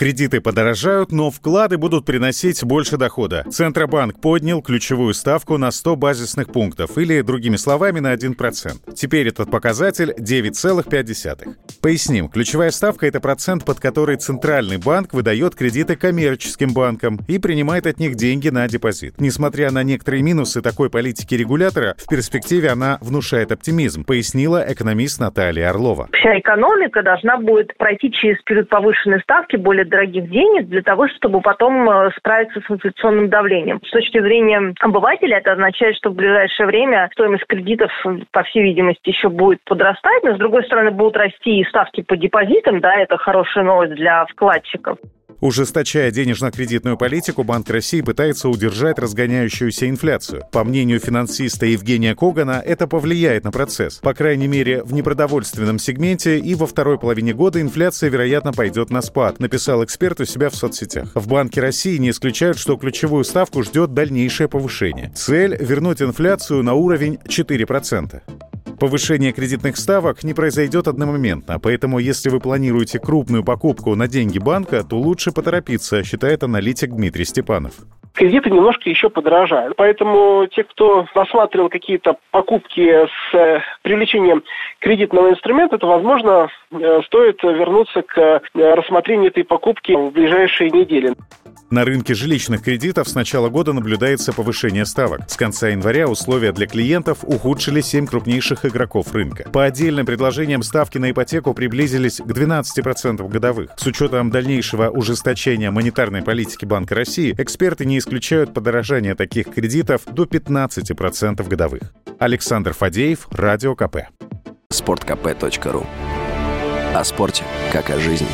Кредиты подорожают, но вклады будут приносить больше дохода. Центробанк поднял ключевую ставку на 100 базисных пунктов, или, другими словами, на 1%. Теперь этот показатель 9,5. Поясним, ключевая ставка — это процент, под который Центральный банк выдает кредиты коммерческим банкам и принимает от них деньги на депозит. Несмотря на некоторые минусы такой политики регулятора, в перспективе она внушает оптимизм, пояснила экономист Наталья Орлова. Вся экономика должна будет пройти через период повышенной ставки более дорогих денег для того, чтобы потом э, справиться с инфляционным давлением. С точки зрения обывателя это означает, что в ближайшее время стоимость кредитов, по всей видимости, еще будет подрастать, но с другой стороны будут расти и ставки по депозитам, да, это хорошая новость для вкладчиков. Ужесточая денежно-кредитную политику, Банк России пытается удержать разгоняющуюся инфляцию. По мнению финансиста Евгения Когана, это повлияет на процесс. По крайней мере, в непродовольственном сегменте и во второй половине года инфляция, вероятно, пойдет на спад, написал эксперт у себя в соцсетях. В Банке России не исключают, что ключевую ставку ждет дальнейшее повышение. Цель — вернуть инфляцию на уровень 4%. Повышение кредитных ставок не произойдет одномоментно, поэтому если вы планируете крупную покупку на деньги банка, то лучше поторопиться, считает аналитик Дмитрий Степанов кредиты немножко еще подорожают. Поэтому те, кто рассматривал какие-то покупки с э, привлечением кредитного инструмента, то, возможно, э, стоит вернуться к э, рассмотрению этой покупки в ближайшие недели. На рынке жилищных кредитов с начала года наблюдается повышение ставок. С конца января условия для клиентов ухудшили 7 крупнейших игроков рынка. По отдельным предложениям ставки на ипотеку приблизились к 12% годовых. С учетом дальнейшего ужесточения монетарной политики Банка России, эксперты не исключают подорожание таких кредитов до 15% годовых. Александр Фадеев, Радио КП. Спорткп.ру О спорте, как о жизни.